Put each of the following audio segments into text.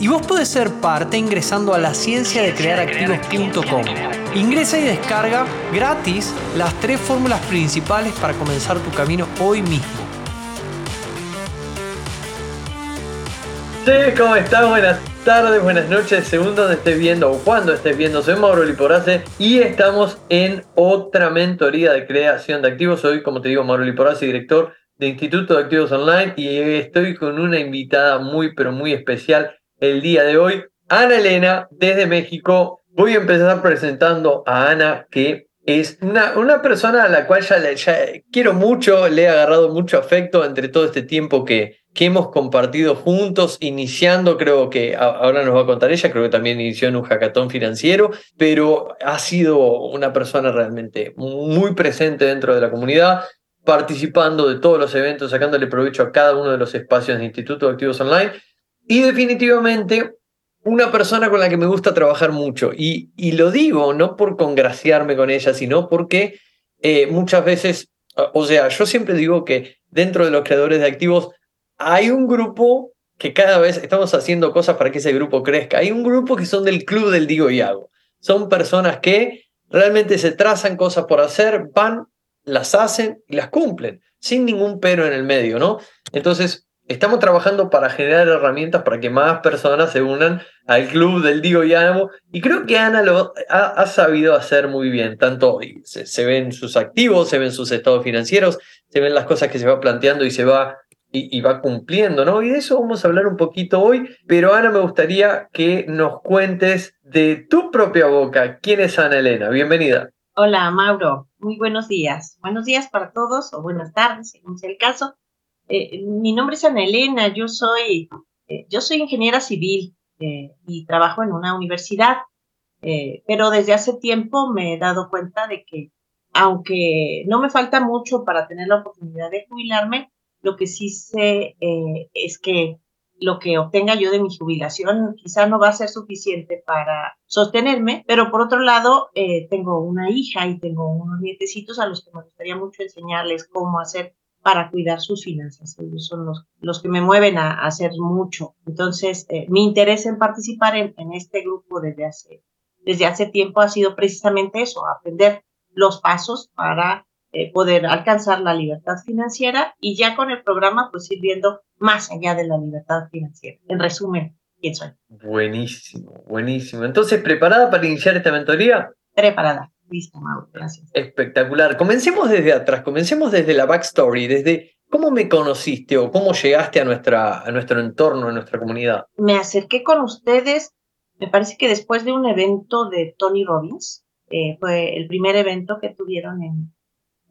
y vos podés ser parte ingresando a la ciencia de crear activos.com. Ingresa y descarga gratis las tres fórmulas principales para comenzar tu camino hoy mismo. ¿cómo estás? Buenas tardes, buenas noches, según donde estés viendo o cuando estés viendo. Soy Mauro Liporace y estamos en otra mentoría de creación de activos. Soy, como te digo, Mauro Liporace, director de Instituto de Activos Online y estoy con una invitada muy pero muy especial el día de hoy, Ana Elena desde México. Voy a empezar presentando a Ana que es una, una persona a la cual ya, quiero mucho, le he agarrado mucho afecto entre todo este tiempo que, que hemos compartido juntos, iniciando, creo que ahora nos va a contar ella, creo que también inició en un hackathon financiero, pero ha sido una persona realmente muy presente dentro de la comunidad participando de todos los eventos, sacándole provecho a cada uno de los espacios de Instituto de Activos Online y definitivamente una persona con la que me gusta trabajar mucho. Y, y lo digo no por congraciarme con ella, sino porque eh, muchas veces, o sea, yo siempre digo que dentro de los creadores de activos hay un grupo que cada vez estamos haciendo cosas para que ese grupo crezca. Hay un grupo que son del club del digo y hago. Son personas que realmente se trazan cosas por hacer, van las hacen y las cumplen, sin ningún pero en el medio, ¿no? Entonces, estamos trabajando para generar herramientas para que más personas se unan al club del Digo y Amo. Y creo que Ana lo ha, sabido hacer muy bien. Tanto se, ven sus activos, se ven sus estados financieros, se ven las cosas que se va planteando y se va y, y, va cumpliendo, ¿no? Y de eso vamos a hablar un poquito hoy. Pero Ana, me gustaría que nos cuentes de tu propia boca. ¿Quién es Ana Elena? Bienvenida. Hola, Mauro. Muy buenos días. Buenos días para todos o buenas tardes, según sea el caso. Eh, mi nombre es Ana Elena. Yo soy, eh, yo soy ingeniera civil eh, y trabajo en una universidad. pero desde hace tiempo me he dado cuenta de que, aunque no me falta mucho para tener la oportunidad de jubilarme, lo que sí sé es que lo que obtenga yo de mi jubilación quizá no va a ser suficiente para sostenerme, pero por otro lado, eh, tengo una hija y tengo unos nietecitos a los que me gustaría mucho enseñarles cómo hacer para cuidar sus finanzas. Ellos son los, los que me mueven a, hacer mucho. Entonces, eh, mi interés en participar en, en, este grupo desde hace, desde hace tiempo ha sido precisamente eso, aprender los pasos para eh, poder alcanzar la libertad financiera y ya con el programa pues ir viendo más allá de la libertad financiera. En resumen, ¿quién soy? Buenísimo, buenísimo. Entonces, ¿preparada para iniciar esta mentoría? Preparada. Listo, Mauro, gracias. Espectacular. Comencemos desde atrás, comencemos desde la backstory, desde cómo me conociste o cómo llegaste a, nuestra, a nuestro entorno, a nuestra comunidad. Me acerqué con ustedes, me parece que después de un evento de Tony Robbins, eh, fue el primer evento que tuvieron en,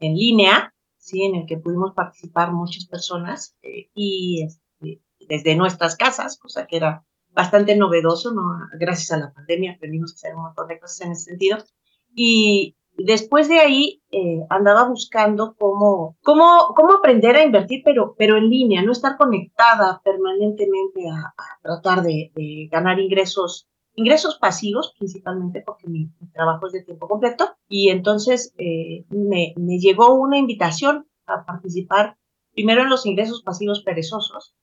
en línea, ¿sí? en el que pudimos participar muchas personas eh, y este, desde nuestras casas, cosa que era bastante novedoso, ¿no? gracias a la pandemia aprendimos a hacer un montón de cosas en ese sentido. Y después de ahí eh, andaba buscando cómo, cómo, cómo aprender a invertir, pero, pero en línea, no estar conectada permanentemente a, tratar de, ganar ingresos ingresos pasivos principalmente porque mi, trabajo es de tiempo completo. Y entonces eh, me, me, llegó una invitación a participar primero en los ingresos pasivos perezosos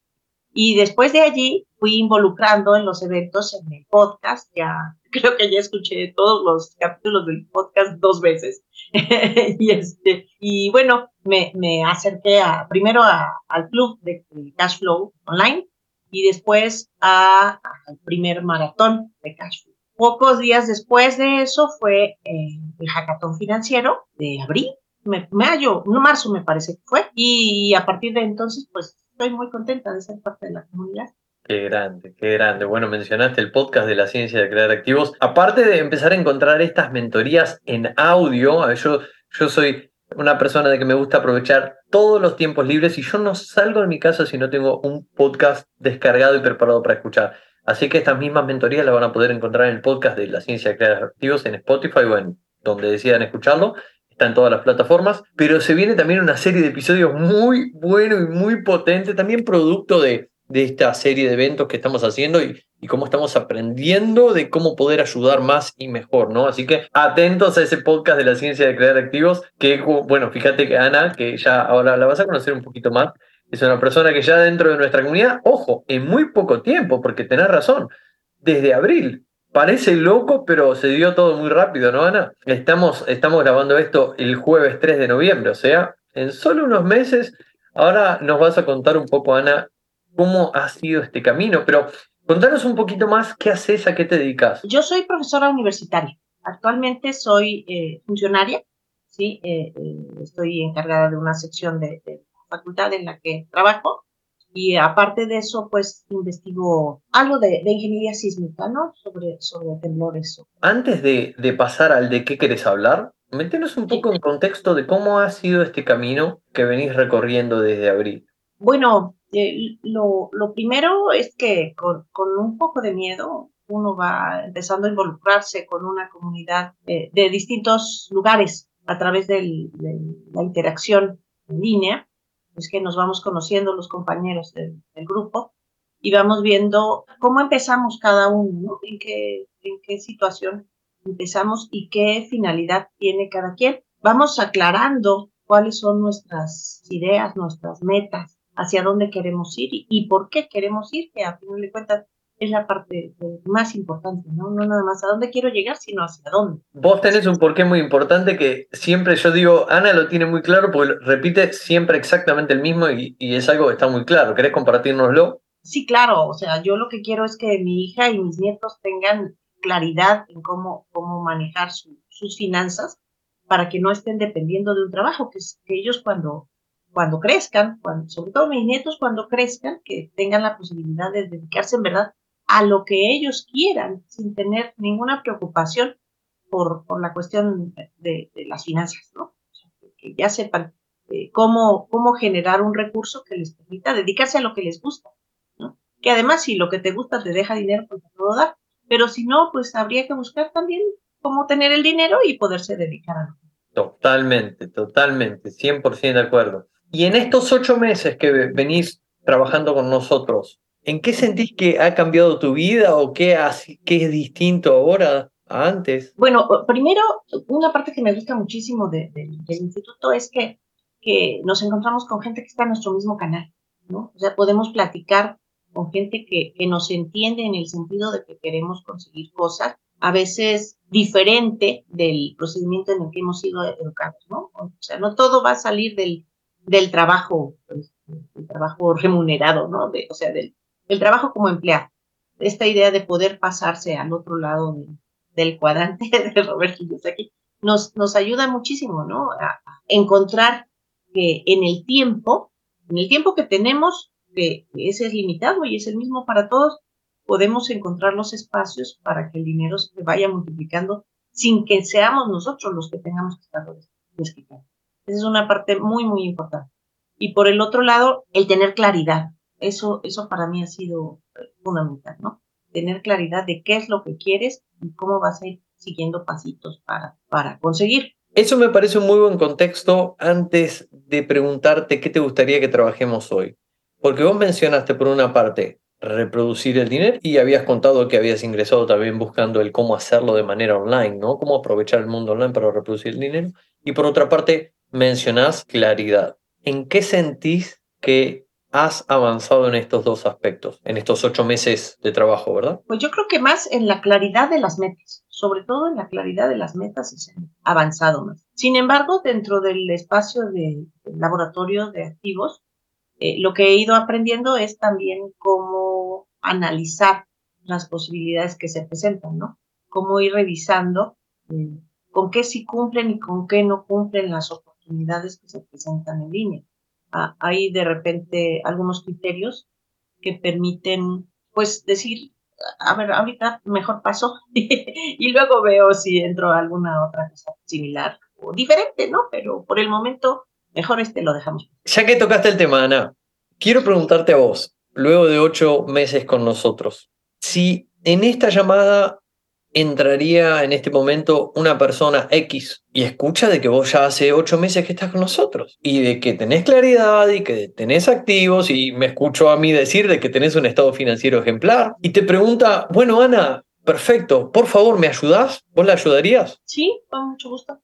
y después de allí fui involucrando en los eventos en el podcast, ya creo que ya escuché todos los capítulos del podcast dos veces. Y, este, y bueno, me, me acerqué a, primero al club de Cash Flow Online y después al primer maratón de Cash Pocos días después de eso fue eh, el hackathon financiero de abril, mayo, no marzo me parece que fue, y a partir de entonces pues estoy muy contenta de ser parte de la comunidad. Qué grande, qué grande. Bueno, mencionaste el podcast de la ciencia de crear activos. Aparte de empezar a encontrar estas mentorías en audio, yo, yo soy una persona de que me gusta aprovechar todos los tiempos libres y yo no salgo de mi casa si no tengo un podcast descargado y preparado para escuchar. Así que estas mismas mentorías las van a poder encontrar en el podcast de la ciencia de crear activos en Spotify o en donde decidan escucharlo. Está en todas las plataformas. Pero se viene también una serie de episodios muy bueno y muy potente, también producto de, de esta serie de eventos que estamos haciendo y, y cómo estamos aprendiendo de cómo poder ayudar más y mejor, ¿no? Así que atentos a ese podcast de la ciencia de crear activos, que bueno, fíjate que Ana, que ya ahora la vas a conocer un poquito más, es una persona que ya dentro de nuestra comunidad, ojo, en muy poco tiempo, porque tenés razón, desde abril. Parece loco, pero se dio todo muy rápido, ¿no, Ana? Estamos, estamos grabando esto el jueves 3 de noviembre, o sea, en solo unos meses. Ahora nos vas a contar un poco, Ana, cómo ha sido este camino, pero contanos un poquito más qué haces, a qué te dedicas. Yo soy profesora universitaria. Actualmente soy eh, funcionaria, ¿sí? Eh, eh, estoy encargada de una sección de, de facultad en la que trabajo. Y aparte de eso, pues investigo algo de, de ingeniería sísmica, ¿no? Sobre, sobre temblores. Antes de, de pasar al de qué querés hablar, métenos un poco en contexto de cómo ha sido este camino que venís recorriendo desde abril. Bueno, eh, lo, lo, primero es que con, con, un poco de miedo uno va empezando a involucrarse con una comunidad de, de distintos lugares a través de la interacción en línea es que nos vamos conociendo los compañeros del, grupo y vamos viendo cómo empezamos cada uno, ¿no? en, qué, situación empezamos y qué finalidad tiene cada quien. Vamos aclarando cuáles son nuestras ideas, nuestras metas, hacia dónde queremos ir y, y por qué queremos ir, que a final de cuentas es la parte más importante, ¿no? No nada más a dónde quiero llegar, sino hacia dónde. Vos tenés un porqué muy importante que siempre yo digo, Ana lo tiene muy claro porque repite siempre exactamente el mismo y, y es algo que está muy claro. ¿Querés compartirnoslo? Sí, claro. O sea, yo lo que quiero es que mi hija y mis nietos tengan claridad en cómo, cómo manejar su, sus finanzas para que no estén dependiendo de un trabajo, que, que ellos cuando, cuando crezcan, cuando, sobre todo mis nietos cuando crezcan, que tengan la posibilidad de dedicarse en verdad a lo que ellos quieran sin tener ninguna preocupación por, por la cuestión de, las finanzas, ¿no? Que ya sepan eh, cómo, cómo generar un recurso que les permita dedicarse a lo que les gusta, ¿no? Que además si lo que te gusta te deja dinero, pues te puedo dar, pero si no, pues habría que buscar también cómo tener el dinero y poderse dedicar a lo que Totalmente, totalmente, 100% de acuerdo. Y en estos ocho meses que venís trabajando con nosotros, ¿En qué sentís que ha cambiado tu vida o qué, qué es distinto ahora a antes? Bueno, primero, una parte que me gusta muchísimo de, de, del instituto es que, que nos encontramos con gente que está en nuestro mismo canal, ¿no? O sea, podemos platicar con gente que, que nos entiende en el sentido de que queremos conseguir cosas, a veces diferente del procedimiento en el que hemos sido educados, ¿no? O sea, no todo va a salir del, del trabajo, pues, del trabajo remunerado, ¿no? De, o sea, del, el trabajo como empleado. Esta idea de poder pasarse al otro lado de, del cuadrante de Robert Kiyosaki nos, nos ayuda muchísimo, ¿no? A encontrar que en el tiempo, en el tiempo que tenemos, que, ese es limitado y es el mismo para todos, podemos encontrar los espacios para que el dinero se vaya multiplicando sin que seamos nosotros los que tengamos que estarlo desquitando. Esa es una parte muy, muy importante. Y por el otro lado, el tener claridad. Eso, eso para mí ha sido fundamental, ¿no? Tener claridad de qué es lo que quieres y cómo vas a ir siguiendo pasitos para, para conseguir. Eso me parece un muy buen contexto antes de preguntarte qué te gustaría que trabajemos hoy. Porque vos mencionaste por una parte reproducir el dinero y habías contado que habías ingresado también buscando el cómo hacerlo de manera online, ¿no? Cómo aprovechar el mundo online para reproducir el dinero. Y por otra parte, mencionás claridad. ¿En qué sentís que has avanzado en estos dos aspectos, en estos ocho meses de trabajo, verdad? Pues yo creo que más en la claridad de las metas, sobre todo en la claridad de las metas se ha avanzado más. Sin embargo, dentro del espacio de, de laboratorio de activos, eh, lo que he ido aprendiendo es también cómo analizar las posibilidades que se presentan, ¿no? Cómo ir revisando eh, con qué sí cumplen y con qué no cumplen las oportunidades que se presentan en línea hay de repente algunos criterios que permiten, pues, decir, a ver, ahorita mejor paso y luego veo si entro a alguna otra cosa similar diferente, ¿no? Pero por el momento, mejor este lo dejamos. Ya que tocaste el tema, Ana, quiero preguntarte a vos, luego de ocho meses con nosotros, si en esta llamada entraría en este momento una persona X y escucha de que vos ya hace ocho meses que estás con nosotros y de que tenés claridad y que tenés activos y me escucho a mí decir de que tenés un estado financiero ejemplar y te pregunta, bueno Ana, perfecto, por favor, ¿me ayudás? ¿Vos la ayudarías? Sí, con mucho gusto.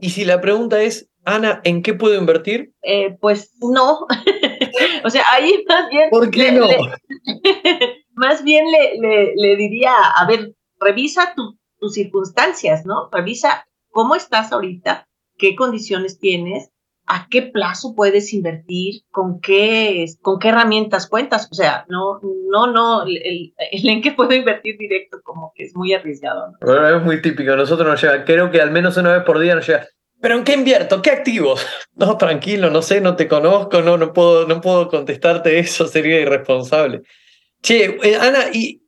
y si la pregunta es, Ana, ¿en qué puedo invertir? Eh, pues no. o sea, ahí más bien... ¿Por qué no? más bien le, le diría, a ver, revisa tus circunstancias, ¿no? Revisa cómo estás ahorita, qué condiciones tienes, a qué plazo puedes invertir, con qué, con qué herramientas cuentas. O sea, no, no, no, el, en qué puedo invertir directo como que es muy arriesgado. ¿no? es muy típico, nosotros nos llega, creo que al menos una vez por día nos llega, ¿pero en qué invierto? ¿Qué activos? No, tranquilo, no sé, no te conozco, no, no, puedo, no puedo contestarte eso, sería irresponsable. Che, eh, Ana, y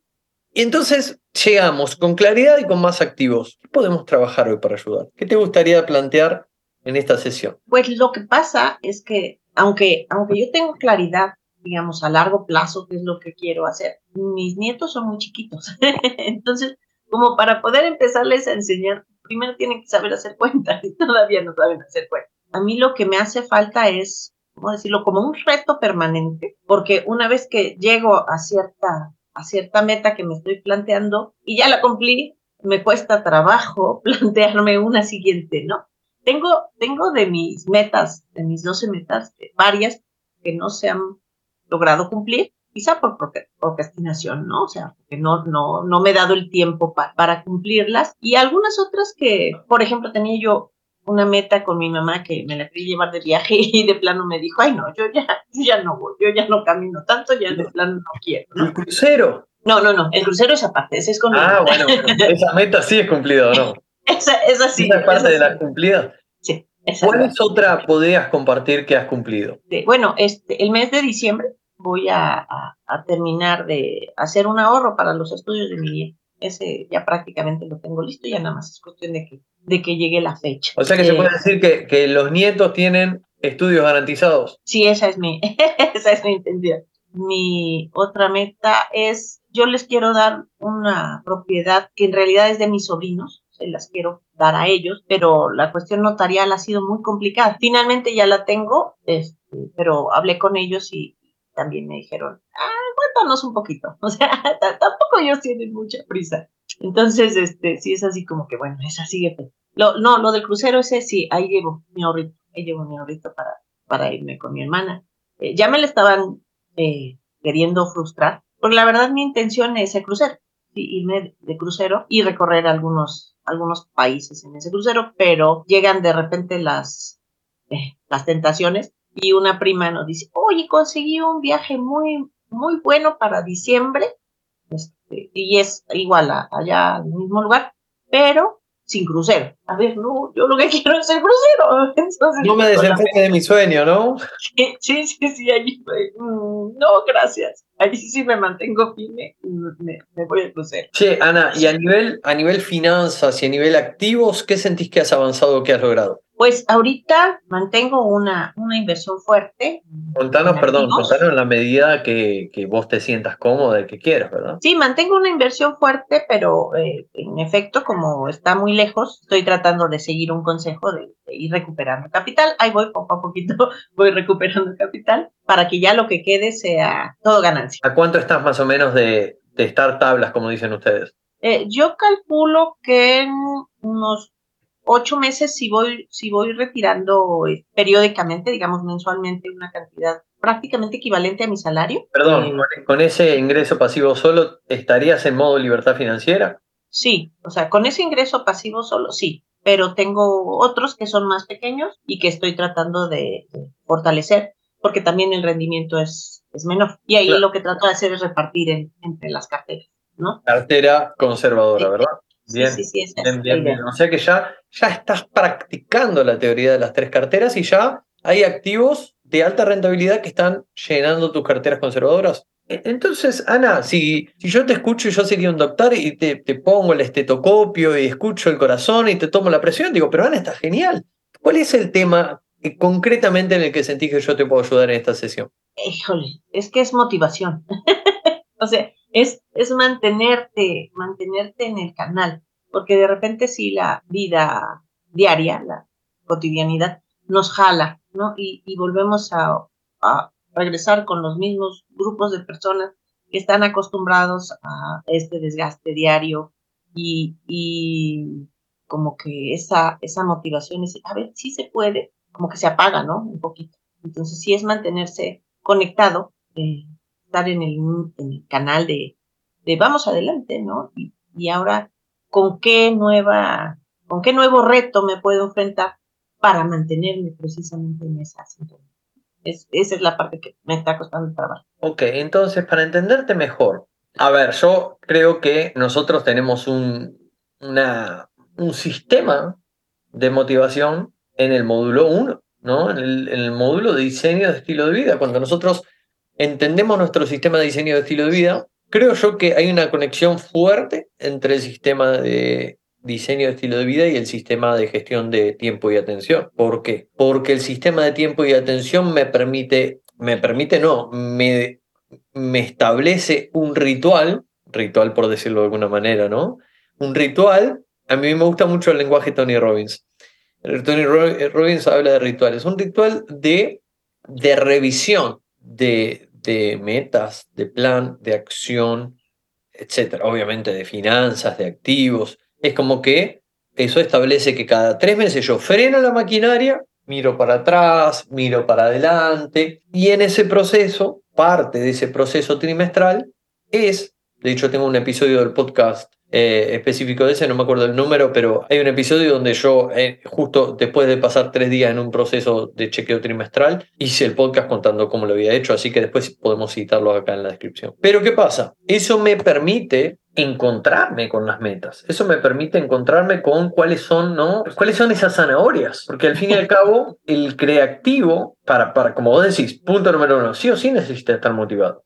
entonces llegamos con claridad y con más activos. ¿Qué podemos trabajar hoy para ayudar? ¿Qué te gustaría plantear en esta sesión? Pues lo que pasa es que aunque, aunque yo tengo claridad, digamos, a largo plazo, qué es lo que quiero hacer, mis nietos son muy chiquitos. Entonces, como para poder empezarles a enseñar, primero tienen que saber hacer cuentas y todavía no saben hacer cuentas. A mí lo que me hace falta es, ¿cómo decirlo?, como un reto permanente, porque una vez que llego a cierta a cierta meta que me estoy planteando y ya la cumplí, me cuesta trabajo plantearme una siguiente, ¿no? Tengo, tengo de mis metas, de mis 12 metas, varias que no se han logrado cumplir, quizá por procrastinación, ¿no? O sea, que no, no, no me he dado el tiempo para cumplirlas. Y algunas otras que, por ejemplo, tenía yo una meta con mi mamá que me la quería llevar de viaje y de plano me dijo, ay no, yo ya, ya no voy, yo ya no camino tanto, ya de plano no quiero. ¿El crucero? No, no, no, el crucero es aparte, ese es con Ah, bueno, esa meta sí es cumplida, ¿no? esa, esa sí. ¿Esa es parte de la cumplida? Sí. ¿Cuál es otra podrías compartir que has cumplido? bueno, este, el mes de diciembre voy a, a, a terminar de hacer un ahorro para los estudios de mi ese ya prácticamente lo tengo listo, ya nada más es cuestión de que, de que llegue la fecha. O sea que se puede eh, decir que, que los nietos tienen estudios garantizados. Sí, esa es mi, esa es mi intención. Mi otra meta es, yo les quiero dar una propiedad que en realidad es de mis sobrinos, se las quiero dar a ellos, pero la cuestión notarial ha sido muy complicada. Finalmente ya la tengo, este, pero hablé con ellos y también me dijeron, ah, aguántanos un poquito. O sea, tampoco ellos tienen mucha prisa. Entonces, este, sí es así como que, bueno, esa sigue. Lo, no, lo del crucero ese sí, ahí llevo mi ahorrito, ahí llevo mi ahorrito para, para irme con mi hermana. Eh, ya me le estaban eh, queriendo frustrar, porque la verdad mi intención es el crucero, irme de crucero y recorrer algunos, algunos países en ese crucero, pero llegan de repente las, eh, las tentaciones y una prima nos dice, oye, conseguí un viaje muy, muy bueno para diciembre, este, y es igual a, allá al mismo lugar, pero sin crucero. A ver, no, yo lo que quiero es el crucero. no me desenfoque de mi sueño, ¿no? Sí, sí, sí, allí mm, no, gracias. Allí sí me mantengo firme, me, me voy al crucero. Che, Ana, y a nivel, a nivel finanzas y a nivel activos, ¿qué sentís que has avanzado o que has logrado? Pues ahorita mantengo una, una inversión fuerte. Contanos, perdón, contanos en la medida que, que, vos te sientas cómoda y que quieras, ¿verdad? Sí, mantengo una inversión fuerte, pero eh, en efecto, como está muy lejos, estoy tratando de seguir un consejo de, ir recuperando capital. Ahí voy, poco a poquito, voy recuperando capital para que ya lo que quede sea todo ganancia. ¿A cuánto estás más o menos de, de estar tablas, como dicen ustedes? Eh, yo calculo que en unos ocho meses si voy, si voy retirando eh, periódicamente, digamos mensualmente, una cantidad prácticamente equivalente a mi salario. Perdón, eh, con ese ingreso pasivo solo, ¿estarías en modo libertad financiera? Sí, o sea, con ese ingreso pasivo solo, sí, pero tengo otros que son más pequeños y que estoy tratando de, fortalecer, porque también el rendimiento es, es menor. Y ahí lo que trato de hacer es repartir entre las carteras, ¿no? Cartera conservadora, ¿verdad? Bien, sí, sí, sí, bien, bien, O sea que ya, ya estás practicando la teoría de las tres carteras y ya hay activos de alta rentabilidad que están llenando tus carteras conservadoras. E, entonces, Ana, si, si yo te escucho y yo sería un doctor y te, te pongo el estetoscopio y escucho el corazón y te tomo la presión, digo, pero Ana, está genial. ¿Cuál es el tema eh, concretamente en el que sentís que yo te puedo ayudar en esta sesión? Híjole, es que es motivación. o sea, es, es mantenerte, mantenerte en el canal, porque de repente si la vida diaria, la cotidianidad, nos jala, ¿no? Y, y volvemos a, a, regresar con los mismos grupos de personas que están acostumbrados a este desgaste diario y, y como que esa, esa motivación es, a ver, sí se puede, como que se apaga, ¿no? Un poquito. Entonces sí es mantenerse conectado, eh, estar en el, en el canal de, de, vamos adelante, ¿no? Y, y ahora, ¿con qué nueva, con qué nuevo reto me puedo enfrentar para mantenerme precisamente en esa sintonía? Es, esa es la parte que me está costando trabajar. Ok, entonces para entenderte mejor, a ver, yo creo que nosotros tenemos un, una, un sistema de motivación en el módulo 1, ¿no? En el, en el, módulo de diseño de estilo de vida. Cuando nosotros entendemos nuestro sistema de diseño de estilo de vida, creo yo que hay una conexión fuerte entre el sistema de diseño de estilo de vida y el sistema de gestión de tiempo y atención. ¿Por qué? Porque el sistema de tiempo y atención me permite, me permite no, me, me establece un ritual, ritual por decirlo de alguna manera, ¿no? Un ritual, a mí me gusta mucho el lenguaje Tony Robbins. Tony Robbins habla de rituales, un ritual de, de revisión de, de metas, de plan, de acción, etcétera. Obviamente de finanzas, de activos, es como que eso establece que cada tres meses yo freno la maquinaria, miro para atrás, miro para adelante, y en ese proceso, parte de ese proceso trimestral es, de hecho tengo un episodio del podcast eh, específico de ese, no me acuerdo el número, pero hay un episodio donde yo, eh, justo después de pasar tres días en un proceso de chequeo trimestral, hice el podcast contando cómo lo había hecho, así que después podemos citarlo acá en la descripción. Pero ¿qué pasa? Eso me permite encontrarme con las metas. Eso me permite encontrarme con cuáles son, ¿no? Cuáles son esas zanahorias. Porque al fin y al cabo, el creativo, para, para, como vos decís, punto número uno, sí o sí necesita estar motivado.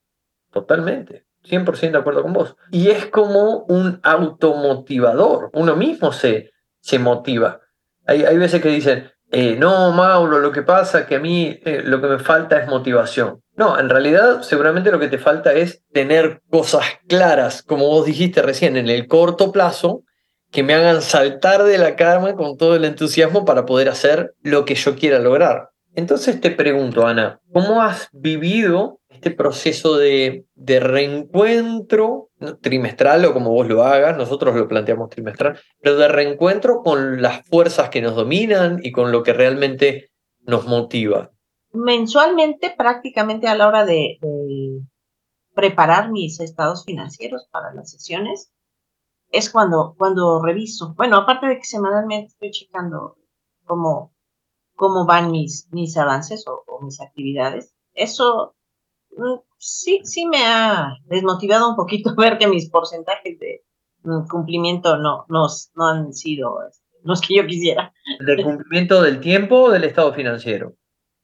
Totalmente. 100% de acuerdo con vos. Y es como un automotivador. Uno mismo se, se motiva. Hay, hay veces que dicen, eh, no, Mauro, lo que pasa que a mí eh, lo que me falta es motivación. No, en realidad seguramente lo que te falta es tener cosas claras, como vos dijiste recién, en el corto plazo, que me hagan saltar de la cama con todo el entusiasmo para poder hacer lo que yo quiera lograr. Entonces te pregunto, Ana, ¿cómo has vivido este proceso de, de, reencuentro trimestral o como vos lo hagas, nosotros lo planteamos trimestral, pero de reencuentro con las fuerzas que nos dominan y con lo que realmente nos motiva. Mensualmente, prácticamente a la hora de, preparar mis estados financieros para las sesiones, es cuando, cuando reviso. Bueno, aparte de que semanalmente estoy checando cómo, cómo van mis, mis avances o, o mis actividades. Eso sí, sí me ha desmotivado un poquito ver que mis porcentajes de mm, cumplimiento no, no, no han sido este, los que yo quisiera. ¿De cumplimiento del tiempo o del estado financiero?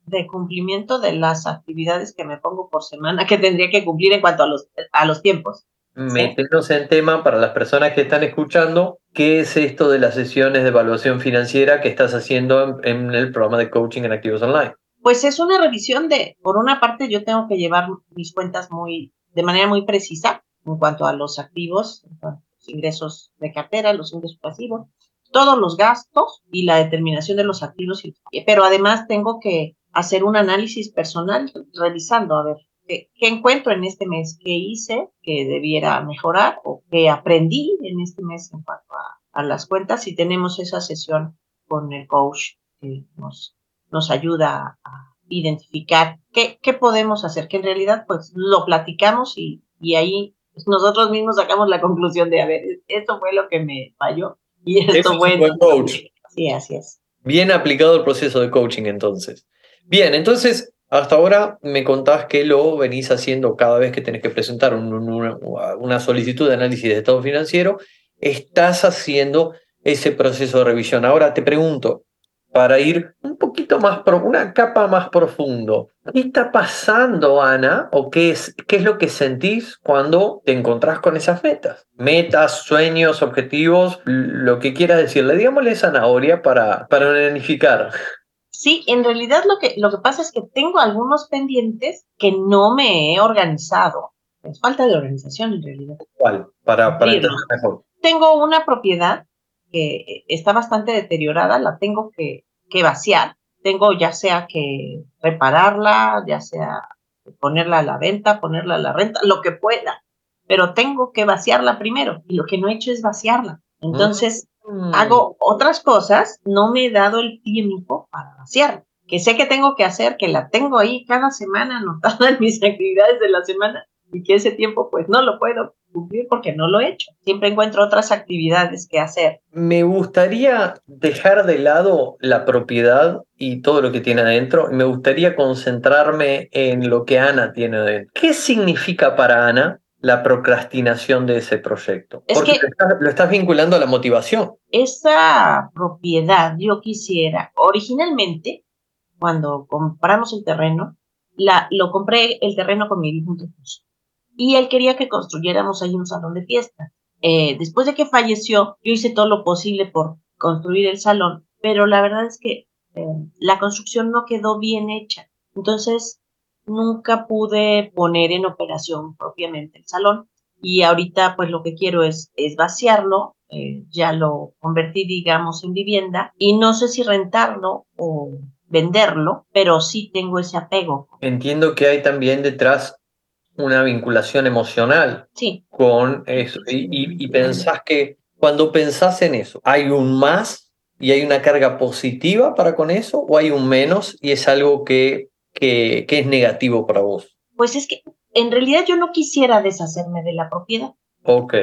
De cumplimiento de las actividades que me pongo por semana que tendría que cumplir en cuanto a los, a los tiempos. Meternos en tema para las personas que están escuchando, ¿qué es esto de las sesiones de evaluación financiera que estás haciendo en, en el programa de coaching en Activos Online? Pues es una revisión de, por una parte, yo tengo que llevar mis cuentas muy, de manera muy precisa en cuanto a los activos, los ingresos de cartera, los ingresos pasivos, todos los gastos y la determinación de los activos. Pero además tengo que hacer un análisis personal revisando, a ver, ¿qué, encuentro en este mes? ¿Qué hice que debiera mejorar o qué aprendí en este mes en cuanto a, a las cuentas? Y tenemos esa sesión con el coach que nos nos ayuda a identificar qué, qué podemos hacer, que en realidad pues lo platicamos y, y ahí nosotros mismos sacamos la conclusión de, a ver, esto fue lo que me falló y esto fue... Buen coach. Sí, así es. Bien aplicado el proceso de coaching entonces. Bien, entonces hasta ahora me contás que lo venís haciendo cada vez que tenés que presentar un, una, una solicitud de análisis de estado financiero, estás haciendo ese proceso de revisión. Ahora te pregunto, para ir un poquito más, una capa más profundo. ¿Qué está pasando, Ana? ¿O qué es, qué es lo que sentís cuando te encontrás con esas metas? Metas, sueños, objetivos, lo que quieras decirle. Digámosle zanahoria para, para unificar. Sí, en realidad lo que, lo que pasa es que tengo algunos pendientes que no me he organizado. Es falta de organización en realidad. ¿Cuál? Para, para entender mejor. Tengo una propiedad que está bastante deteriorada, la tengo que, que vaciar. Tengo ya sea que repararla, ya sea ponerla a la venta, ponerla a la renta, lo que pueda, pero tengo que vaciarla primero y lo que no he hecho es vaciarla. Entonces, mm. hago otras cosas, no me he dado el tiempo para vaciarla, que sé que tengo que hacer, que la tengo ahí cada semana anotada en mis actividades de la semana y que ese tiempo pues no lo puedo cumplir porque no lo he hecho. Siempre encuentro otras actividades que hacer. Me gustaría dejar de lado la propiedad y todo lo que tiene adentro. Me gustaría concentrarme en lo que Ana tiene adentro. ¿Qué significa para Ana la procrastinación de ese proyecto? Es porque que lo, estás, lo estás vinculando a la motivación. esa propiedad yo quisiera, originalmente, cuando compramos el terreno, la, lo compré el terreno con mi difunto esposo y él quería que construyéramos ahí un salón de fiesta. Eh, después de que falleció, yo hice todo lo posible por construir el salón, pero la verdad es que eh, la construcción no quedó bien hecha. Entonces, nunca pude poner en operación propiamente el salón. Y ahorita, pues lo que quiero es, es vaciarlo, eh, ya lo convertí, digamos, en vivienda, y no sé si rentarlo o venderlo, pero sí tengo ese apego. Entiendo que hay también detrás una vinculación emocional Sí, con eso. Y, y- y pensás que cuando pensás en eso, ¿hay un más y hay una carga positiva para con eso? ¿O hay un menos y es algo que, que, que es negativo para vos? pues es que en realidad yo no quisiera deshacerme de la propiedad.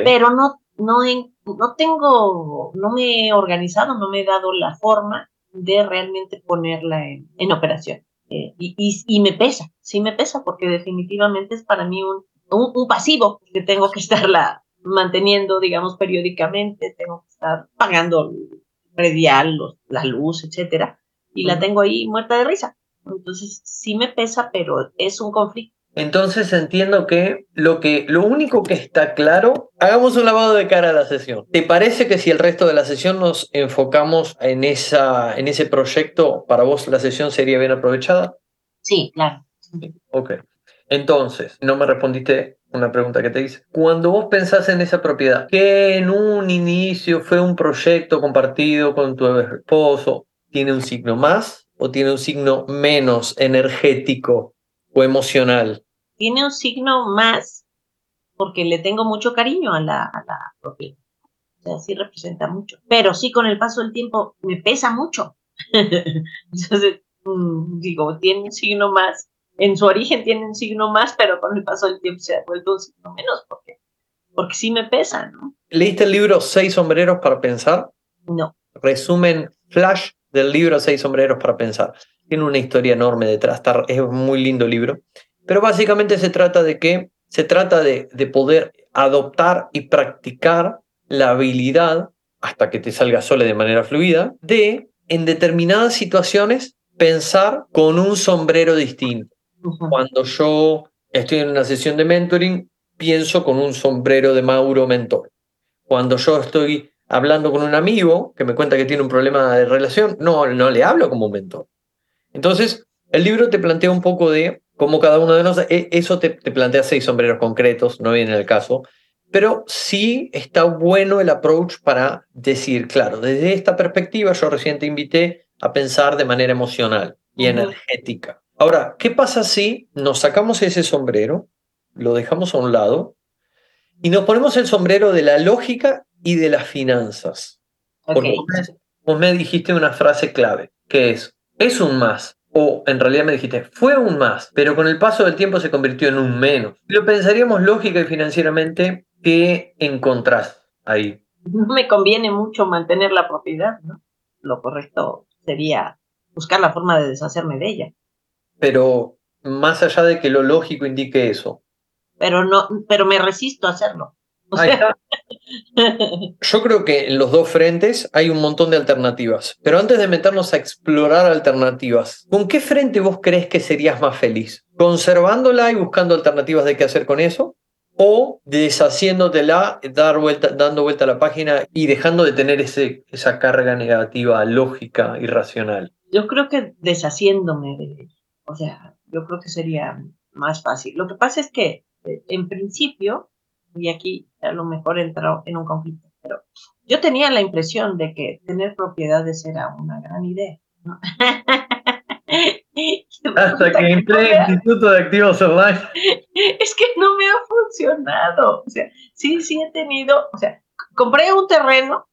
Pero no, no, no tengo, no me he organizado, no me he dado la forma de realmente ponerla en, en operación. Eh, y, y, y me pesa, sí me pesa, porque definitivamente es para mí un, un, un pasivo que tengo que estarla manteniendo, digamos, periódicamente, tengo que estar pagando el predial, los- la luz, etcétera, y la tengo ahí muerta de risa. Entonces, sí me pesa, pero es un conflicto. Entonces entiendo que lo, que lo único que está claro, hagamos un lavado de cara a la sesión. ¿Te parece que si el resto de la sesión nos enfocamos en, esa, en ese proyecto, para vos la sesión sería bien aprovechada? Sí, claro. Ok. Entonces, no me respondiste una pregunta que te hice. Cuando vos pensás en esa propiedad, que en un inicio fue un proyecto compartido con tu esposo, ¿tiene un signo más o tiene un signo menos energético o emocional? tiene un signo más porque le tengo mucho cariño a la, a la propiedad. O sea, sí representa mucho. Pero sí, con el paso del tiempo me pesa mucho. Entonces, mm, digo, tiene un signo más. En su origen tiene un signo más, pero con el paso del tiempo se ha vuelto un signo menos porque, porque sí me pesa, ¿no? ¿Leíste el libro Seis sombreros para pensar? No. Resumen flash del libro Seis sombreros para pensar. Tiene una historia enorme detrás, está- es un muy lindo libro. Pero básicamente se trata de que se trata de, de poder adoptar y practicar la habilidad, hasta que te salga sola de manera fluida, de en determinadas situaciones pensar con un sombrero distinto. Cuando yo estoy en una sesión de mentoring, pienso con un sombrero de Mauro mentor. Cuando yo estoy hablando con un amigo que me cuenta que tiene un problema de relación, no, no le hablo como un mentor. Entonces, el libro te plantea un poco de cómo cada uno de nosotros, e- eso te, te plantea seis sombreros concretos, no viene el caso, pero sí está bueno el approach para decir, claro, desde esta perspectiva yo recién te invité a pensar de manera emocional y energética. Ahora, ¿qué pasa si nos sacamos ese sombrero, lo dejamos a un lado y nos ponemos el sombrero de la lógica y de las finanzas? Porque vos, me, dijiste una frase clave, que es, es un más. O en realidad me dijiste, fue un más, pero con el paso del tiempo se convirtió en un menos. Lo pensaríamos lógica y financieramente, ¿qué encontrás ahí? No me conviene mucho mantener la propiedad, ¿no? Lo correcto sería buscar la forma de deshacerme de ella. Pero más allá de que lo lógico indique eso, pero no, pero me resisto a hacerlo. Yo creo que en los dos frentes hay un montón de alternativas. Pero antes de meternos a explorar alternativas, ¿con qué frente vos crees que serías más feliz? ¿Conservándola y buscando alternativas de qué hacer con eso? ¿O deshaciéndotela, dar vuelta, dando vuelta a la página y dejando de tener ese, esa carga negativa, lógica y racional? Yo creo que deshaciéndome de O sea, yo creo que sería más fácil. Lo que pasa es que, eh, en principio, y aquí a lo mejor entró en un conflicto, pero yo tenía la impresión de que tener propiedades era una gran idea. Hasta que entré en Instituto de Activos Online. Es que no me ha funcionado. O sea, sí, sí he tenido, o sea, compré un terreno,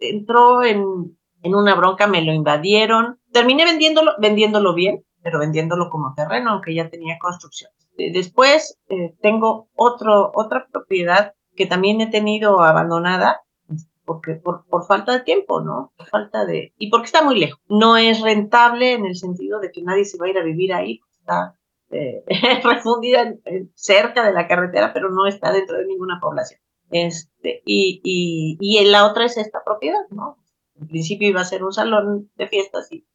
entró en, en una bronca, me lo invadieron, terminé vendiéndolo, vendiéndolo bien, pero vendiéndolo como terreno, aunque ya tenía construcción. Eh, después eh, tengo otro, otra propiedad que también he tenido abandonada porque por, por, falta de tiempo, ¿no? Falta de... Y porque está muy lejos. No es rentable en el sentido de que nadie se va a ir a vivir ahí, está eh, refundida cerca de la carretera, pero no está dentro de ninguna población. Este, y, y, y la otra es esta propiedad, ¿no? En principio iba a ser un salón de fiestas y,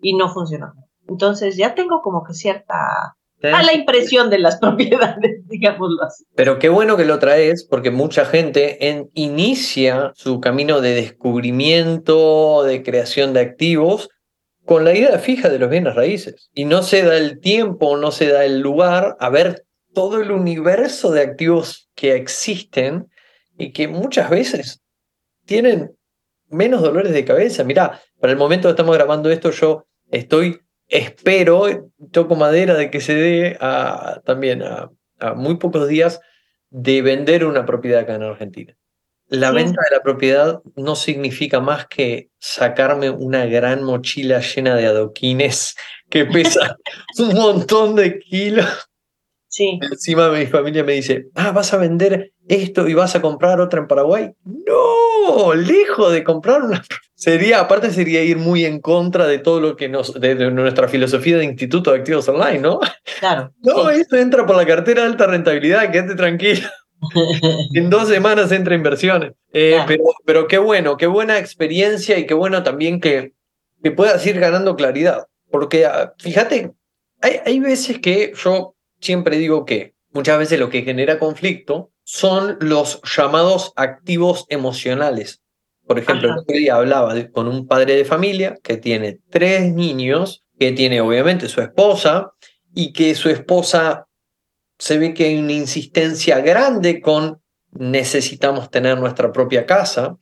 y no funcionó. Entonces ya tengo como que cierta a la impresión de las propiedades, digámoslo así. Pero qué bueno que lo traes, porque mucha gente en, inicia su camino de descubrimiento, de creación de activos, con la idea fija de los bienes raíces. Y no se da el tiempo, no se da el lugar a ver todo el universo de activos que existen y que muchas veces tienen menos dolores de cabeza. Mirá, para el momento que estamos grabando esto, yo estoy espero, toco madera de que se dé a, también a, muy pocos días de vender una propiedad acá en Argentina. La venta de la propiedad no significa más que sacarme una gran mochila llena de adoquines que pesa un montón de kilos. Sí. Encima mi familia me dice, ah, vas a vender esto y vas a comprar otra en Paraguay. No, lejos de comprar una sería, aparte sería ir muy en contra de todo lo que nos, de, nuestra filosofía de Instituto de Activos Online, ¿no? Claro. No, esto entra por la cartera de alta rentabilidad, quédate tranquilo. en dos semanas entra inversiones. Eh, pero, pero qué bueno, qué buena experiencia y qué bueno también que, que puedas ir ganando claridad. Porque ah, fíjate, hay, hay veces que yo siempre digo que muchas veces lo que genera conflicto son los llamados activos emocionales. Por ejemplo, el otro día hablaba con un padre de familia que tiene tres niños, que tiene obviamente su esposa y que su esposa se ve que hay una insistencia grande con necesitamos tener nuestra propia casa.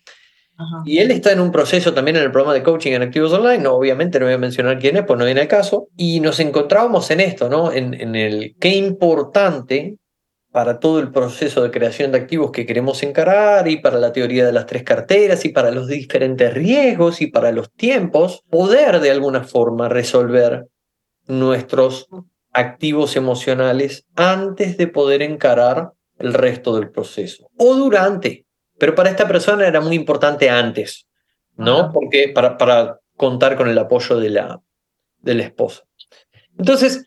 Y él está en un proceso también en el programa de coaching en Activos Online, no, obviamente no voy a mencionar quién es, pues no viene el caso, y nos encontrábamos en esto, ¿no? En, en el qué importante para todo el proceso de creación de activos que queremos encarar y para la teoría de las tres carteras y para los diferentes riesgos y para los tiempos, poder de alguna forma resolver nuestros activos emocionales antes de poder encarar el resto del proceso o durante. Pero para esta persona era muy importante antes, ¿no? Porque para, para contar con el apoyo de la, de la esposa. Entonces,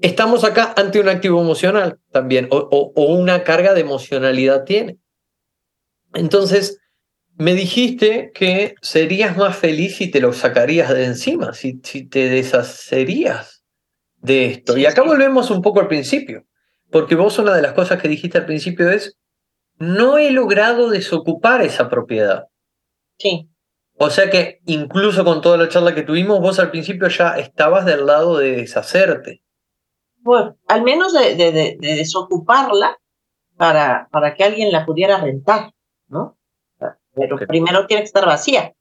estamos acá ante un activo emocional también, o, una carga de emocionalidad tiene. Entonces, me dijiste que serías más feliz si te lo sacarías de encima, si, si te deshacerías de esto. y acá volvemos un poco al principio, porque vos una de las cosas que dijiste al principio es, no he logrado desocupar esa propiedad. Sí. O sea que incluso con toda la charla que tuvimos, vos al principio ya estabas del lado de deshacerte bueno, al menos de, desocuparla para, para que alguien la pudiera rentar, ¿no? Pero primero tiene que estar vacía.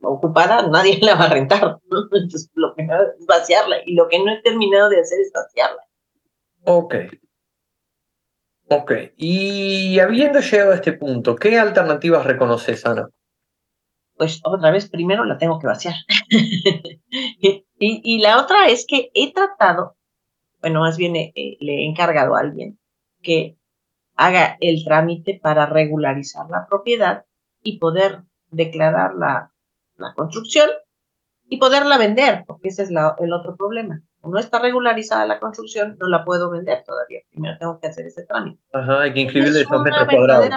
ocupada, nadie la va a rentar. Entonces, lo primero es vaciarla. Y lo que no he terminado de hacer es vaciarla. Ok. Ok. Y habiendo llegado a este punto, ¿qué alternativas reconoces, Ana? Pues otra vez, primero la tengo que vaciar. Y, la otra es que he tratado, bueno, más bien eh, le he encargado a alguien que haga el trámite para regularizar la propiedad y poder declarar la, la construcción y poderla vender, porque ese es el otro problema. No está regularizada la construcción, no la puedo vender todavía. Primero tengo que hacer ese trámite. Ajá, hay que inscribir esos metros cuadrados.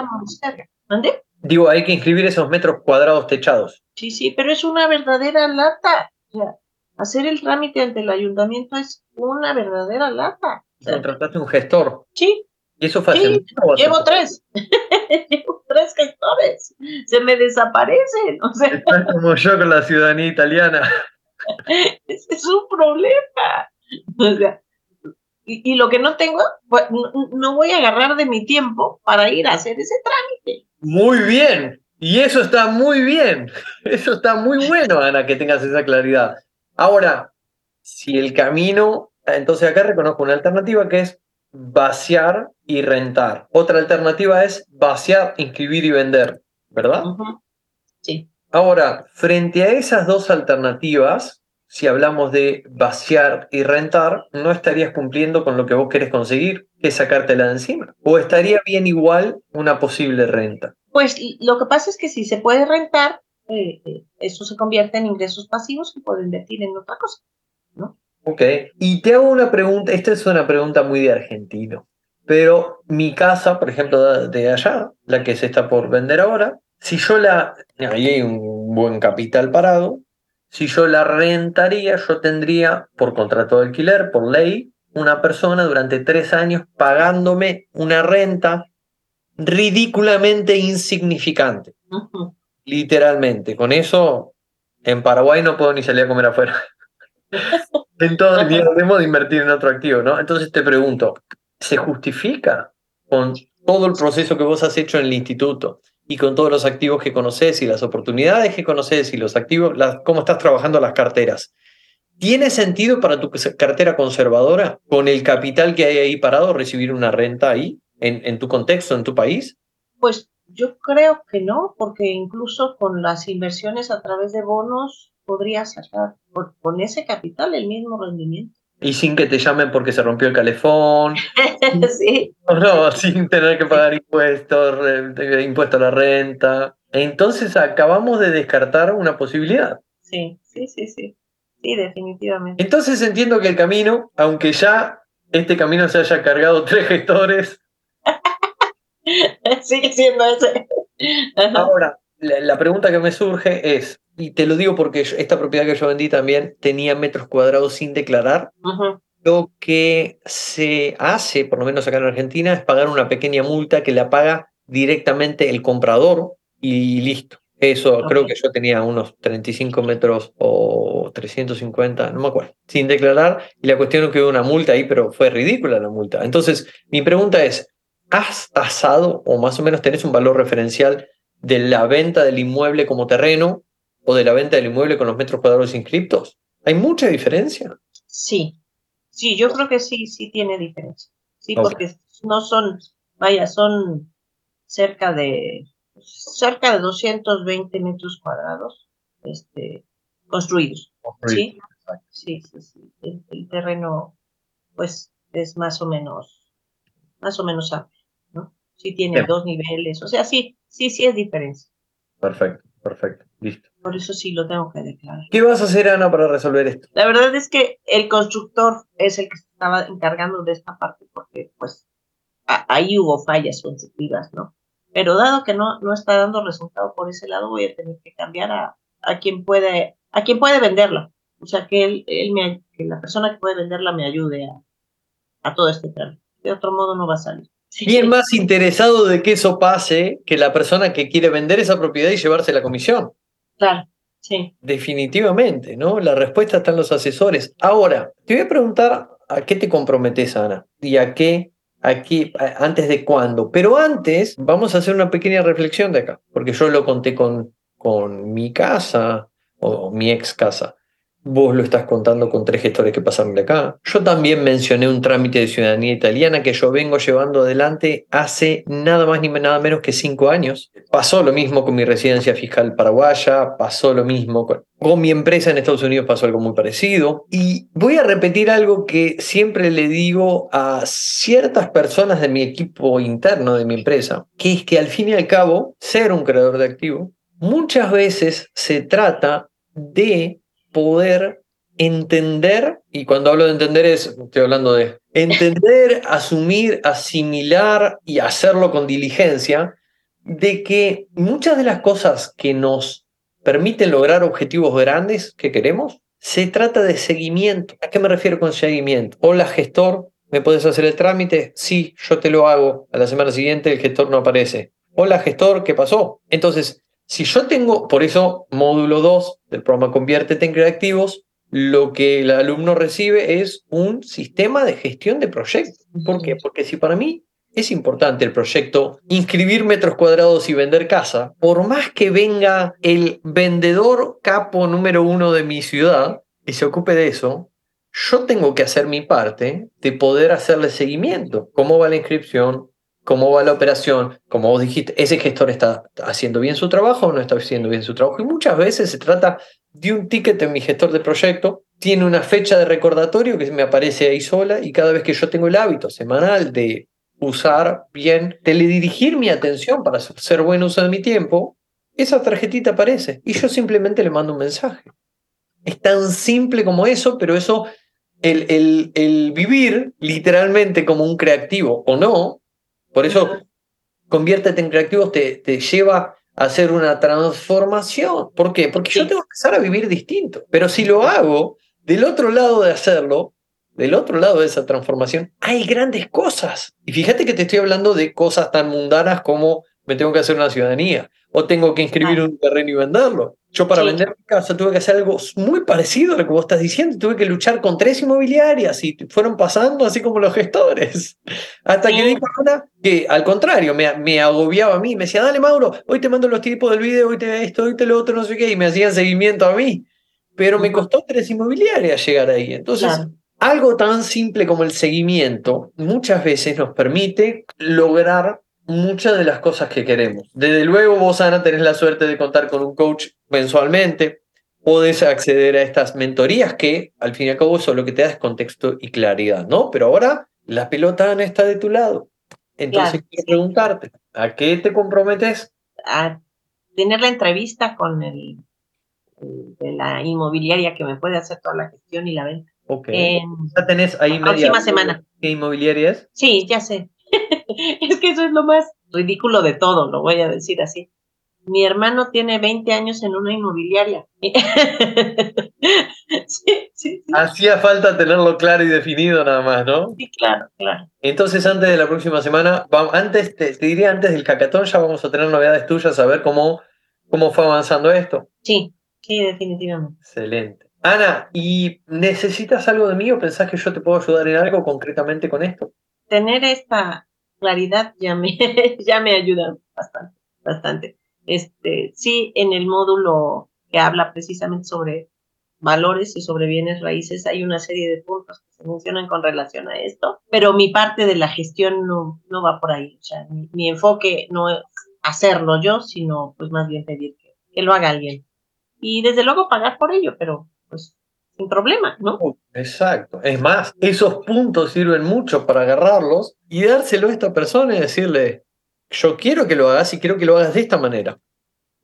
Digo, hay que inscribir esos metros cuadrados techados. Sí, sí, pero es una verdadera lata. O sea, hacer el trámite ante el ayuntamiento es una verdadera lata. O sea, Contrataste un gestor. sí, ¿Y eso fue Sí, llevo tres. llevo tres gestores. Se me desaparecen. O sea, Estás como yo con la ciudadanía italiana. ese es un problema. O sea, y, y lo que no tengo, pues, no, no voy a agarrar de mi tiempo para ir a hacer ese trámite. Muy bien. Y eso está muy bien. Eso está muy bueno, Ana, que tengas esa claridad. Ahora, si el camino, entonces acá reconozco una alternativa que es vaciar y rentar. Otra alternativa es vaciar, inscribir y vender, ¿verdad? Sí. Ahora, frente a esas dos alternativas, si hablamos de vaciar y rentar, no estarías cumpliendo con lo que vos querés conseguir, que es sacártela de encima. O estaría bien igual una posible renta. Pues lo que pasa es que si se puede rentar, eh, eh, eso se convierte en ingresos pasivos que puedo invertir en otra cosa. Ok. Y te hago una pregunta, esta es una pregunta muy de argentino, pero mi casa, por ejemplo, de allá, la que se está por vender ahora, si yo la, ahí hay un buen capital parado, si yo la rentaría, yo tendría, por contrato de alquiler, por ley, una persona durante tres años pagándome una renta ridículamente insignificante, literalmente. Con eso, en Paraguay no puedo ni salir a comer afuera. Entonces, ni hablemos de invertir en otro activo, ¿no? Entonces te pregunto, ¿se justifica con todo el proceso que vos has hecho en el instituto y con todos los activos que conoces y las oportunidades que conoces y los activos, cómo estás trabajando las carteras? ¿Tiene sentido para tu cartera conservadora, con el capital que hay ahí parado, recibir una renta ahí, en, tu contexto, en tu país? Pues yo creo que no, porque incluso con las inversiones a través de bonos podría sacar con ese capital el mismo rendimiento. Y sin que te llamen porque se rompió el calefón, sí, No, sin tener que pagar impuestos, re- impuesto a la renta. Entonces acabamos de descartar una posibilidad. sí, sí, sí, sí. Sí, definitivamente. Entonces entiendo que el camino, aunque ya este camino se haya cargado tres gestores, Sigue siendo ese. Ahora la, la pregunta que me surge es, y te lo digo porque esta propiedad que yo vendí también tenía metros cuadrados sin declarar, lo que se hace, por lo menos acá en Argentina, es pagar una pequeña multa que la paga directamente el comprador y listo. Eso creo que yo tenía unos 35 metros o 350, no me acuerdo, sin declarar. Y la cuestión es que hubo una multa ahí, pero fue ridícula la multa. Entonces, mi pregunta es, ¿has tasado o más o menos tenés un valor referencial de la venta del inmueble como terreno o de la venta del inmueble con los metros cuadrados inscriptos? ¿Hay mucha diferencia? Sí, sí, yo creo que sí, sí tiene diferencia. Sí, porque no son, vaya, son cerca de, cerca de 220 metros cuadrados este, construidos. Sí, sí, sí, sí. El, el terreno, pues, es más o menos, más o menos amplio, ¿no? Sí tiene Bien. dos niveles, o sea, sí, sí, sí es diferencia. Perfecto, perfecto, listo. Por eso sí lo tengo que declarar. ¿Qué vas a hacer, Ana, para resolver esto? La verdad es que el constructor es el que se estaba encargando de esta parte porque pues ahí hubo fallas constructivas, ¿no? Pero dado que no, no está dando resultado por ese lado, voy a tener que cambiar a, a quien puede, a quien puede venderla. O sea, que él, él me, que la persona que puede venderla me ayude a, a todo este plan. De otro modo no va a salir. Sí, ¿Quién más interesado de que eso pase que la persona que quiere vender esa propiedad y llevarse la comisión? Claro, sí. Definitivamente, ¿no? La respuesta está en los asesores. Ahora, te voy a preguntar a qué te comprometes, Ana, y a qué, a qué, a- antes de cuándo. Pero antes, vamos a hacer una pequeña reflexión de acá, porque yo lo conté con, con mi casa o mi ex casa. Vos lo estás contando con tres gestores que pasaron de acá. Yo también mencioné un trámite de ciudadanía italiana que yo vengo llevando adelante hace nada más ni nada menos que cinco años. Pasó lo mismo con mi residencia fiscal paraguaya, pasó lo mismo con, mi empresa en Estados Unidos, pasó algo muy parecido. Y voy a repetir algo que siempre le digo a ciertas personas de mi equipo interno de mi empresa, que es que al fin y al cabo, ser un creador de activos muchas veces se trata de poder entender, y cuando hablo de entender es, estoy hablando de entender, asumir, asimilar y hacerlo con diligencia, de que muchas de las cosas que nos permiten lograr objetivos grandes que queremos, se trata de seguimiento. ¿A qué me refiero con seguimiento? Hola gestor, ¿me puedes hacer el trámite? Sí, yo te lo hago. A la semana siguiente el gestor no aparece. Hola gestor, ¿qué pasó? Entonces, si yo tengo, por eso, módulo 2 del programa Conviértete en Creativos, lo que el alumno recibe es un sistema de gestión de proyectos. ¿Por qué? Porque si para mí es importante el proyecto inscribir metros cuadrados y vender casa, por más que venga el vendedor capo número uno de mi ciudad y se ocupe de eso, yo tengo que hacer mi parte de poder hacerle seguimiento. ¿Cómo va la inscripción? ¿Cómo va la operación? Como vos dijiste, ese gestor está haciendo bien su trabajo o no está haciendo bien su trabajo. Y muchas veces se trata de un ticket en mi gestor de proyecto, tiene una fecha de recordatorio que me aparece ahí sola y cada vez que yo tengo el hábito semanal de usar bien, teledirigir mi atención para hacer buen uso de mi tiempo, esa tarjetita aparece y yo simplemente le mando un mensaje. Es tan simple como eso, pero eso, el, el, el vivir literalmente como un creativo o no, por eso conviértete en creativo te, te lleva a hacer una transformación. ¿Por qué? Porque yo tengo que empezar a vivir distinto. Pero si lo hago, del otro lado de hacerlo, del otro lado de esa transformación, hay grandes cosas. Y fíjate que te estoy hablando de cosas tan mundanas como me tengo que hacer una ciudadanía o tengo que inscribir un terreno y venderlo. Yo para vender mi casa tuve que hacer algo muy parecido a lo que vos estás diciendo. Tuve que luchar con tres inmobiliarias y fueron pasando así como los gestores. Hasta que dijo una que al contrario me, me, agobiaba a mí. Me decía, dale Mauro, hoy te mando los tipos del video, hoy te esto, hoy te lo otro, no sé qué. Y me hacían seguimiento a mí. Pero me costó tres inmobiliarias llegar ahí. Entonces, algo tan simple como el seguimiento muchas veces nos permite lograr muchas de las cosas que queremos. Desde luego vos, Ana, tenés la suerte de contar con un coach mensualmente. Podés acceder a estas mentorías que, al fin y al cabo, eso lo que te da es contexto y claridad, ¿no? Pero ahora la pelota, Ana, está de tu lado. Entonces, quiero preguntarte, ¿a qué te comprometes? A tener la entrevista con el de la inmobiliaria que me puede hacer toda la gestión y la venta. Ok. ya tenés ahí la próxima semana. ¿Qué inmobiliaria es? Sí, ya sé. es que eso es lo más ridículo de todo, lo voy a decir así. Mi hermano tiene 20 años en una inmobiliaria. sí, sí, Hacía falta tenerlo claro y definido nada más, ¿no? Sí, claro, claro. Entonces, antes de la próxima semana, antes te, diría antes del cacatón, ya vamos a tener novedades tuyas, a ver cómo, cómo fue avanzando esto. Sí, sí, definitivamente. Excelente. Ana, ¿y necesitas algo de mí o pensás que yo te puedo ayudar en algo concretamente con esto? Tener esta claridad ya me, ya me ayuda bastante, bastante. Este, sí, en el módulo que habla precisamente sobre valores y sobre bienes raíces, hay una serie de puntos que se mencionan con relación a esto, pero mi parte de la gestión no, no va por ahí. O sea, mi, enfoque no es hacerlo yo, sino pues más bien pedir que, que lo haga alguien. Y desde luego pagar por ello, pero pues sin problema, ¿no? Exacto. Es más, esos puntos sirven mucho para agarrarlos y dárselo a esta persona y decirle, yo quiero que lo hagas y quiero que lo hagas de esta manera.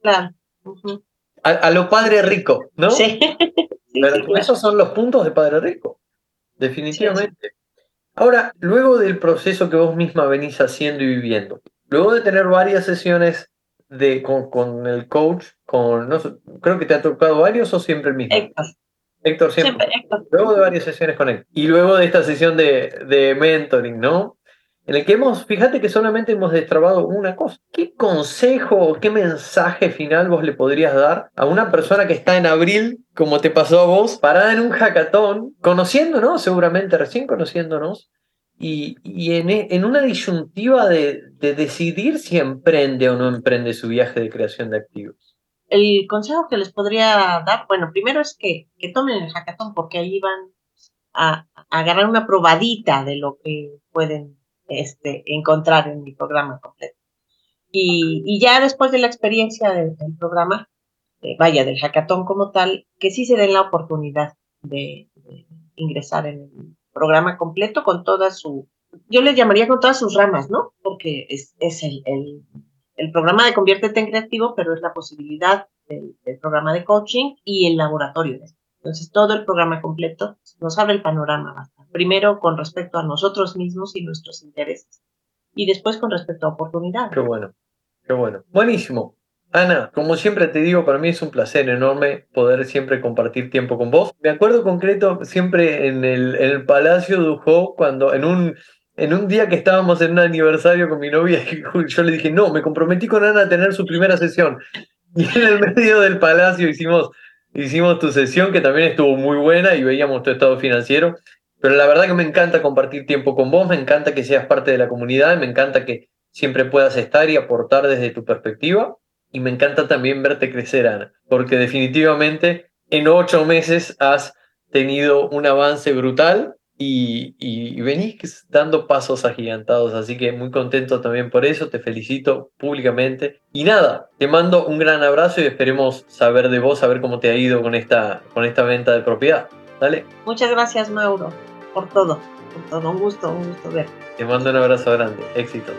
Claro. a, lo padre rico, ¿no? Sí. Esos son los puntos de padre rico, definitivamente. Ahora, luego del proceso que vos misma venís haciendo y viviendo, luego de tener varias sesiones de, con, el coach, con, no, creo que te ha tocado varios o siempre el mismo. Héctor siempre. Luego de varias sesiones con él. Y luego de esta sesión de, de mentoring, ¿no? En el que hemos, fíjate que solamente hemos destrabado una cosa. ¿Qué consejo o qué mensaje final vos le podrías dar a una persona que está en abril, como te pasó a vos, parada en un hackathon, conociéndonos, seguramente recién conociéndonos, y, y en, en, una disyuntiva de, de decidir si emprende o no emprende su viaje de creación de activos? El consejo que les podría dar, bueno, primero es que, tomen el hackathon porque ahí van a, agarrar una probadita de lo que pueden este, encontrar en mi programa completo. Y, ya después de la experiencia del, programa, eh, vaya, del hackathon como tal, que sí se den la oportunidad de, ingresar en el programa completo con toda su, yo les llamaría con todas sus ramas, ¿no? Porque es, el el programa de Conviértete en Creativo, pero es la posibilidad del, programa de coaching y el laboratorio. Entonces, todo el programa completo nos abre el panorama bastante. Primero con respecto a nosotros mismos y nuestros intereses. Y después con respecto a oportunidades. Qué bueno, qué bueno. Buenísimo. Ana, como siempre te digo, para mí es un placer enorme poder siempre compartir tiempo con vos. Me acuerdo concreto siempre en el, en el Palacio Dujó, cuando en un, en un día que estábamos en un aniversario con mi novia, yo le dije, no, me comprometí con Ana a tener su primera sesión. Y en el medio del palacio hicimos, hicimos tu sesión, que también estuvo muy buena y veíamos tu estado financiero. Pero la verdad que me encanta compartir tiempo con vos, me encanta que seas parte de la comunidad, me encanta que siempre puedas estar y aportar desde tu perspectiva. Y me encanta también verte crecer, Ana, porque definitivamente en ocho meses has tenido un avance brutal y, y, venís dando pasos agigantados, así que muy contento también por eso, te felicito públicamente. Y nada, te mando un gran abrazo y esperemos saber de vos, saber cómo te ha ido con esta, con esta venta de propiedad. Dale. Muchas gracias, Mauro, por todo, por todo, un gusto, un gusto ver. Te mando un abrazo grande, éxitos.